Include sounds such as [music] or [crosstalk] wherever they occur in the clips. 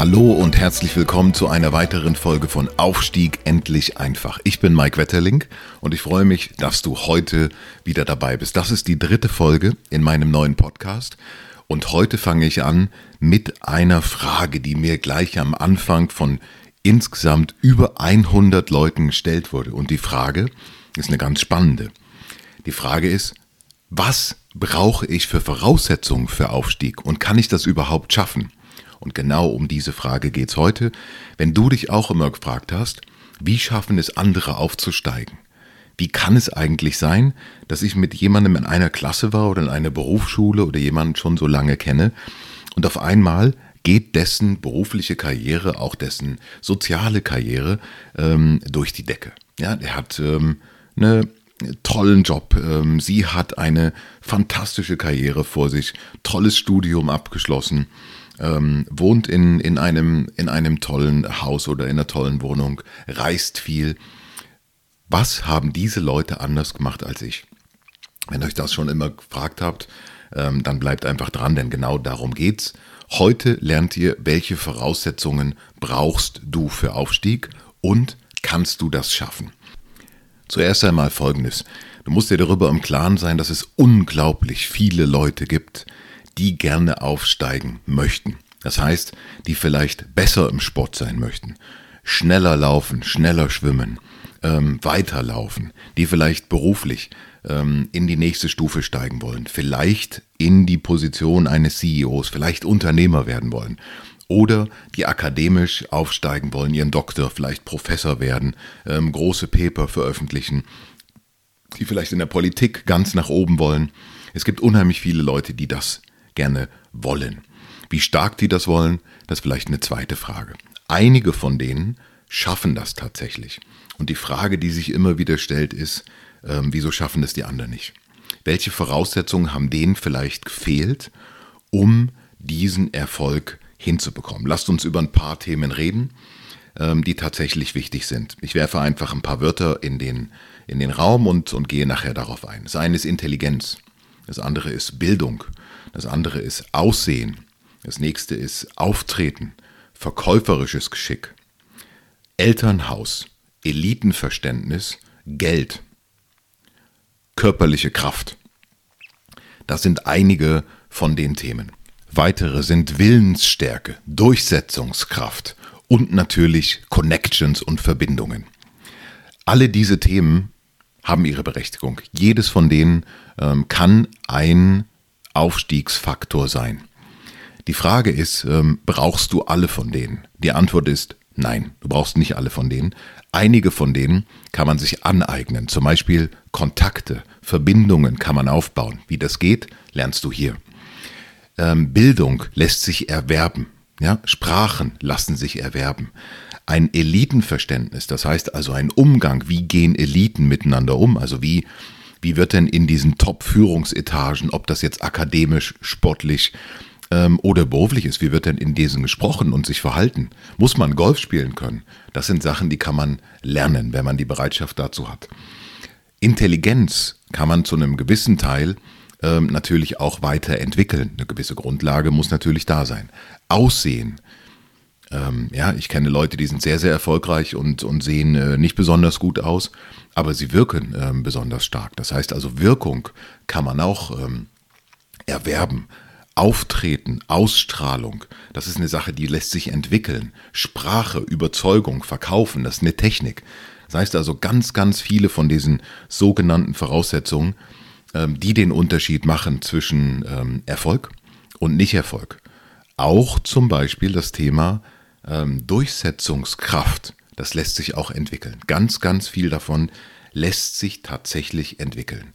Hallo und herzlich willkommen zu einer weiteren Folge von Aufstieg endlich einfach. Ich bin Mike Wetterling und ich freue mich, dass du heute wieder dabei bist. Das ist die dritte Folge in meinem neuen Podcast und heute fange ich an mit einer Frage, die mir gleich am Anfang von insgesamt über 100 Leuten gestellt wurde. Und die Frage ist eine ganz spannende. Die Frage ist, was brauche ich für Voraussetzungen für Aufstieg und kann ich das überhaupt schaffen? Und genau um diese Frage geht es heute. Wenn du dich auch immer gefragt hast, wie schaffen es andere aufzusteigen? Wie kann es eigentlich sein, dass ich mit jemandem in einer Klasse war oder in einer Berufsschule oder jemanden schon so lange kenne und auf einmal geht dessen berufliche Karriere, auch dessen soziale Karriere ähm, durch die Decke. Ja, er hat ähm, eine tollen Job. Ähm, sie hat eine fantastische Karriere vor sich, tolles Studium abgeschlossen ähm, wohnt in, in, einem, in einem tollen Haus oder in einer tollen Wohnung, reist viel. Was haben diese Leute anders gemacht als ich? Wenn euch das schon immer gefragt habt, ähm, dann bleibt einfach dran, denn genau darum geht's. Heute lernt ihr, welche Voraussetzungen brauchst du für Aufstieg und kannst du das schaffen. Zuerst einmal Folgendes. Du musst dir darüber im Klaren sein, dass es unglaublich viele Leute gibt, die gerne aufsteigen möchten. Das heißt, die vielleicht besser im Sport sein möchten, schneller laufen, schneller schwimmen, ähm, weiterlaufen, die vielleicht beruflich ähm, in die nächste Stufe steigen wollen, vielleicht in die Position eines CEOs, vielleicht Unternehmer werden wollen oder die akademisch aufsteigen wollen, ihren Doktor, vielleicht Professor werden, ähm, große Paper veröffentlichen, die vielleicht in der Politik ganz nach oben wollen. Es gibt unheimlich viele Leute, die das gerne wollen. Wie stark die das wollen, das ist vielleicht eine zweite Frage. Einige von denen schaffen das tatsächlich. Und die Frage, die sich immer wieder stellt, ist, äh, wieso schaffen das die anderen nicht? Welche Voraussetzungen haben denen vielleicht gefehlt, um diesen Erfolg hinzubekommen? Lasst uns über ein paar Themen reden, ähm, die tatsächlich wichtig sind. Ich werfe einfach ein paar Wörter in den, in den Raum und, und gehe nachher darauf ein. Das eine ist Intelligenz, das andere ist Bildung, das andere ist Aussehen. Das nächste ist Auftreten, verkäuferisches Geschick, Elternhaus, Elitenverständnis, Geld, körperliche Kraft. Das sind einige von den Themen. Weitere sind Willensstärke, Durchsetzungskraft und natürlich Connections und Verbindungen. Alle diese Themen haben ihre Berechtigung. Jedes von denen ähm, kann ein Aufstiegsfaktor sein. Die Frage ist, ähm, brauchst du alle von denen? Die Antwort ist nein, du brauchst nicht alle von denen. Einige von denen kann man sich aneignen, zum Beispiel Kontakte, Verbindungen kann man aufbauen. Wie das geht, lernst du hier. Ähm, Bildung lässt sich erwerben. Ja? Sprachen lassen sich erwerben. Ein Elitenverständnis, das heißt also ein Umgang, wie gehen Eliten miteinander um, also wie wie wird denn in diesen Top-Führungsetagen, ob das jetzt akademisch, sportlich ähm, oder beruflich ist, wie wird denn in diesen gesprochen und sich verhalten? Muss man Golf spielen können? Das sind Sachen, die kann man lernen, wenn man die Bereitschaft dazu hat. Intelligenz kann man zu einem gewissen Teil ähm, natürlich auch weiterentwickeln. Eine gewisse Grundlage muss natürlich da sein. Aussehen. Ähm, ja, ich kenne Leute, die sind sehr, sehr erfolgreich und, und sehen äh, nicht besonders gut aus aber sie wirken ähm, besonders stark. Das heißt also, Wirkung kann man auch ähm, erwerben. Auftreten, Ausstrahlung, das ist eine Sache, die lässt sich entwickeln. Sprache, Überzeugung, Verkaufen, das ist eine Technik. Das heißt also, ganz, ganz viele von diesen sogenannten Voraussetzungen, ähm, die den Unterschied machen zwischen ähm, Erfolg und Nicht-Erfolg. Auch zum Beispiel das Thema ähm, Durchsetzungskraft das lässt sich auch entwickeln. Ganz, ganz viel davon lässt sich tatsächlich entwickeln.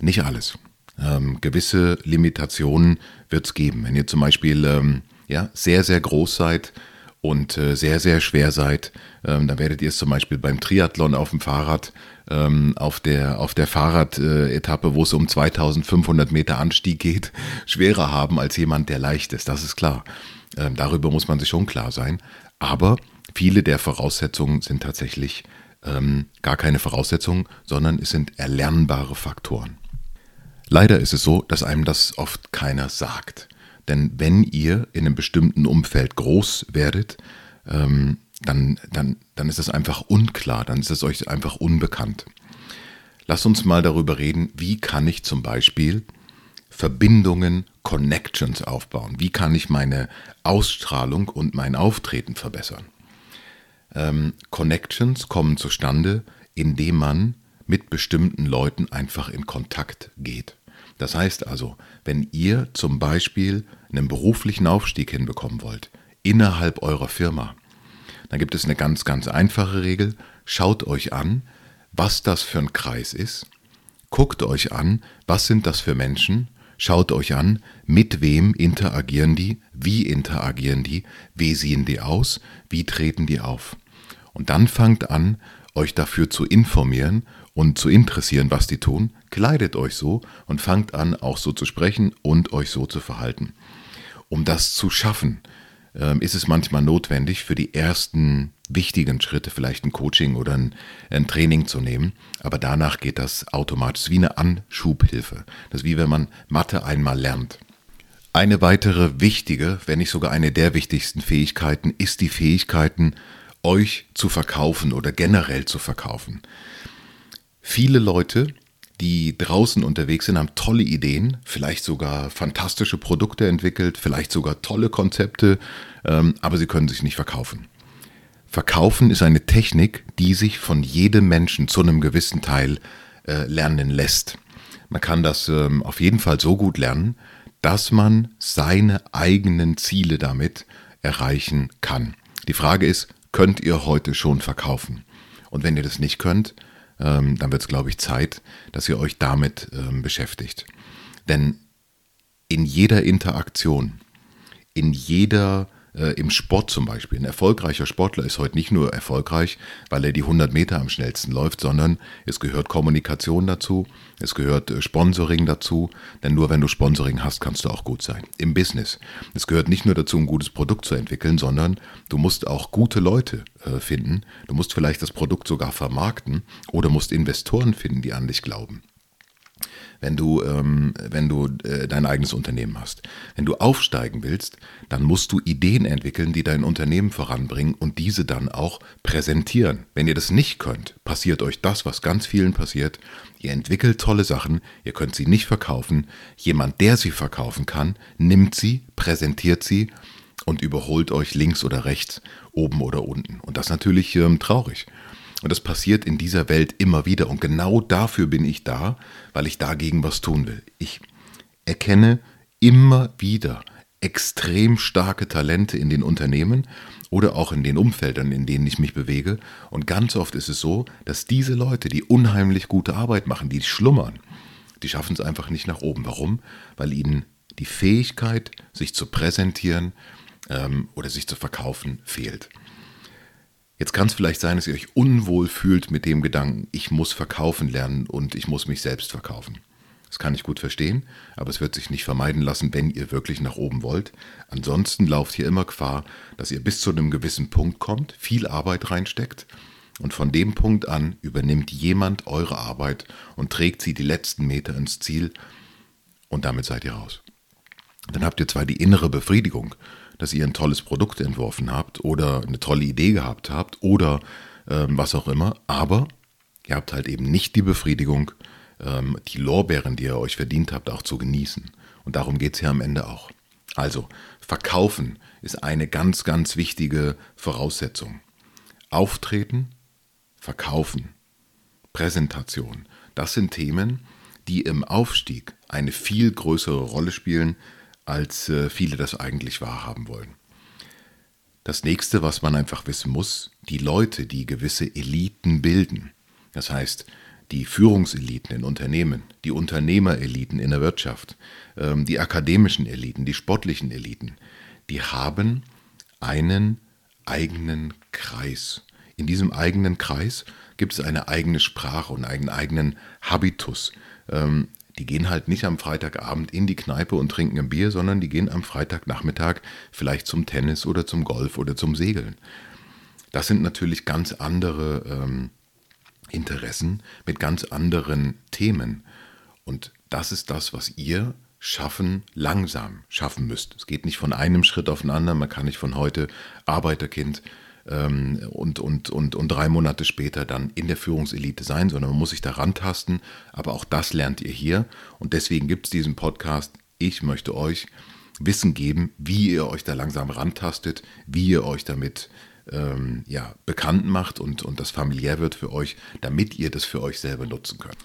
Nicht alles. Ähm, gewisse Limitationen wird es geben. Wenn ihr zum Beispiel ähm, ja, sehr, sehr groß seid und äh, sehr, sehr schwer seid, ähm, dann werdet ihr es zum Beispiel beim Triathlon auf dem Fahrrad, ähm, auf der, auf der Fahrradetappe, wo es um 2500 Meter Anstieg geht, [laughs] schwerer haben als jemand, der leicht ist. Das ist klar. Ähm, darüber muss man sich schon klar sein. Aber viele der Voraussetzungen sind tatsächlich ähm, gar keine Voraussetzungen, sondern es sind erlernbare Faktoren. Leider ist es so, dass einem das oft keiner sagt. Denn wenn ihr in einem bestimmten Umfeld groß werdet, ähm, dann, dann, dann ist es einfach unklar, dann ist es euch einfach unbekannt. Lasst uns mal darüber reden, wie kann ich zum Beispiel Verbindungen, Connections aufbauen? Wie kann ich meine Ausstrahlung und mein Auftreten verbessern? Ähm, Connections kommen zustande, indem man mit bestimmten Leuten einfach in Kontakt geht. Das heißt also, wenn ihr zum Beispiel einen beruflichen Aufstieg hinbekommen wollt, innerhalb eurer Firma, dann gibt es eine ganz, ganz einfache Regel. Schaut euch an, was das für ein Kreis ist. Guckt euch an, was sind das für Menschen. Schaut euch an, mit wem interagieren die, wie interagieren die, wie sehen die aus, wie treten die auf. Und dann fangt an, euch dafür zu informieren und zu interessieren, was die tun. Kleidet euch so und fangt an, auch so zu sprechen und euch so zu verhalten. Um das zu schaffen, ähm, ist es manchmal notwendig, für die ersten wichtigen Schritte vielleicht ein Coaching oder ein, ein, Training zu nehmen. Aber danach geht das automatisch wie eine Anschubhilfe. Das ist wie wenn man Mathe einmal lernt. Eine weitere wichtige, wenn nicht sogar eine der wichtigsten Fähigkeiten, ist die Fähigkeiten, euch zu verkaufen oder generell zu verkaufen. Viele Leute die draußen unterwegs sind, haben tolle Ideen, vielleicht sogar fantastische Produkte entwickelt, vielleicht sogar tolle Konzepte, ähm, aber sie können sich nicht verkaufen. Verkaufen ist eine Technik, die sich von jedem Menschen zu einem gewissen Teil äh, lernen lässt. Man kann das ähm, auf jeden Fall so gut lernen, dass man seine eigenen Ziele damit erreichen kann. Die Frage ist, könnt ihr heute schon verkaufen? Und wenn ihr das nicht könnt, ähm, dann wird es, glaube ich, Zeit, dass ihr euch damit ähm, beschäftigt. Denn in jeder Interaktion, in jeder äh, im Sport zum Beispiel. Ein erfolgreicher Sportler ist heute nicht nur erfolgreich, weil er die 100 Meter am schnellsten läuft, sondern es gehört Kommunikation dazu, es gehört äh, Sponsoring dazu, denn nur wenn du Sponsoring hast, kannst du auch gut sein. Im Business. Es gehört nicht nur dazu, ein gutes Produkt zu entwickeln, sondern du musst auch gute Leute äh, finden. Du musst vielleicht das Produkt sogar vermarkten oder musst Investoren finden, die an dich glauben wenn du, ähm, wenn du äh, dein eigenes Unternehmen hast. Wenn du aufsteigen willst, dann musst du Ideen entwickeln, die dein Unternehmen voranbringen und diese dann auch präsentieren. Wenn ihr das nicht könnt, passiert euch das, was ganz vielen passiert. Ihr entwickelt tolle Sachen, ihr könnt sie nicht verkaufen. Jemand, der sie verkaufen kann, nimmt sie, präsentiert sie und überholt euch links oder rechts, oben oder unten. Und das ist natürlich ähm, traurig. Und das passiert in dieser Welt immer wieder. Und genau dafür bin ich da, weil ich dagegen was tun will. Ich erkenne immer wieder extrem starke Talente in den Unternehmen oder auch in den Umfeldern, in denen ich mich bewege. Und ganz oft ist es so, dass diese Leute, die unheimlich gute Arbeit machen, die schlummern, die schaffen es einfach nicht nach oben. Warum? Weil ihnen die Fähigkeit, sich zu präsentieren ähm, oder sich zu verkaufen, fehlt. Jetzt kann es vielleicht sein, dass ihr euch unwohl fühlt mit dem Gedanken, ich muss verkaufen lernen und ich muss mich selbst verkaufen. Das kann ich gut verstehen, aber es wird sich nicht vermeiden lassen, wenn ihr wirklich nach oben wollt. Ansonsten lauft ihr immer Gefahr, dass ihr bis zu einem gewissen Punkt kommt, viel Arbeit reinsteckt und von dem Punkt an übernimmt jemand eure Arbeit und trägt sie die letzten Meter ins Ziel und damit seid ihr raus. Dann habt ihr zwar die innere Befriedigung, dass ihr ein tolles Produkt entworfen habt oder eine tolle Idee gehabt habt oder ähm, was auch immer, aber ihr habt halt eben nicht die Befriedigung, ähm, die Lorbeeren, die ihr euch verdient habt, auch zu genießen. Und darum geht es ja am Ende auch. Also, verkaufen ist eine ganz, ganz wichtige Voraussetzung. Auftreten, verkaufen, Präsentation, das sind Themen, die im Aufstieg eine viel größere Rolle spielen, als äh, viele das eigentlich wahrhaben wollen. Das nächste, was man einfach wissen muss, die Leute, die gewisse Eliten bilden, das heißt die Führungseliten in Unternehmen, die Unternehmereliten in der Wirtschaft, ähm, die akademischen Eliten, die sportlichen Eliten, die haben einen eigenen Kreis. In diesem eigenen Kreis gibt es eine eigene Sprache und einen eigenen Habitus. Die gehen halt nicht am Freitagabend in die Kneipe und trinken ein Bier, sondern die gehen am Freitagnachmittag vielleicht zum Tennis oder zum Golf oder zum Segeln. Das sind natürlich ganz andere ähm, Interessen mit ganz anderen Themen. Und das ist das, was ihr schaffen, langsam schaffen müsst. Es geht nicht von einem Schritt auf den anderen. Man kann nicht von heute Arbeiterkind ähm, und, und, und, und drei Monate später dann in der Führungselite sein, sondern man muss sich da rantasten. Aber auch das lernt ihr hier. Und deswegen gibt es diesen Podcast. Ich möchte euch Wissen geben, wie ihr euch da langsam rantastet, wie ihr euch damit ähm, ja, bekannt macht und, und das familiär wird für euch, damit ihr das für euch selber nutzen könnt.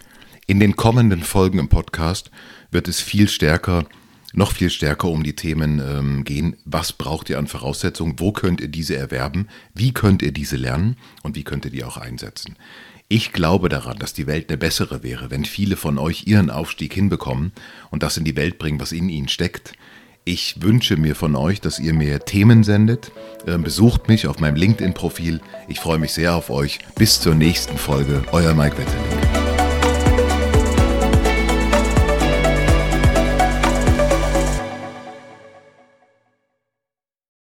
In den kommenden Folgen im Podcast wird es viel stärker, noch viel stärker um die Themen ähm, gehen. Was braucht ihr an Voraussetzungen? Wo könnt ihr diese erwerben? Wie könnt ihr diese lernen? Und wie könnt ihr die auch einsetzen? Ich glaube daran, dass die Welt eine bessere wäre, wenn viele von euch ihren Aufstieg hinbekommen und das in die Welt bringen, was in ihnen steckt. Ich wünsche mir von euch, dass ihr mir Themen sendet. Ähm, besucht mich auf meinem LinkedIn-Profil. Ich freue mich sehr auf euch. Bis zur nächsten Folge. Euer Mike Wetterling.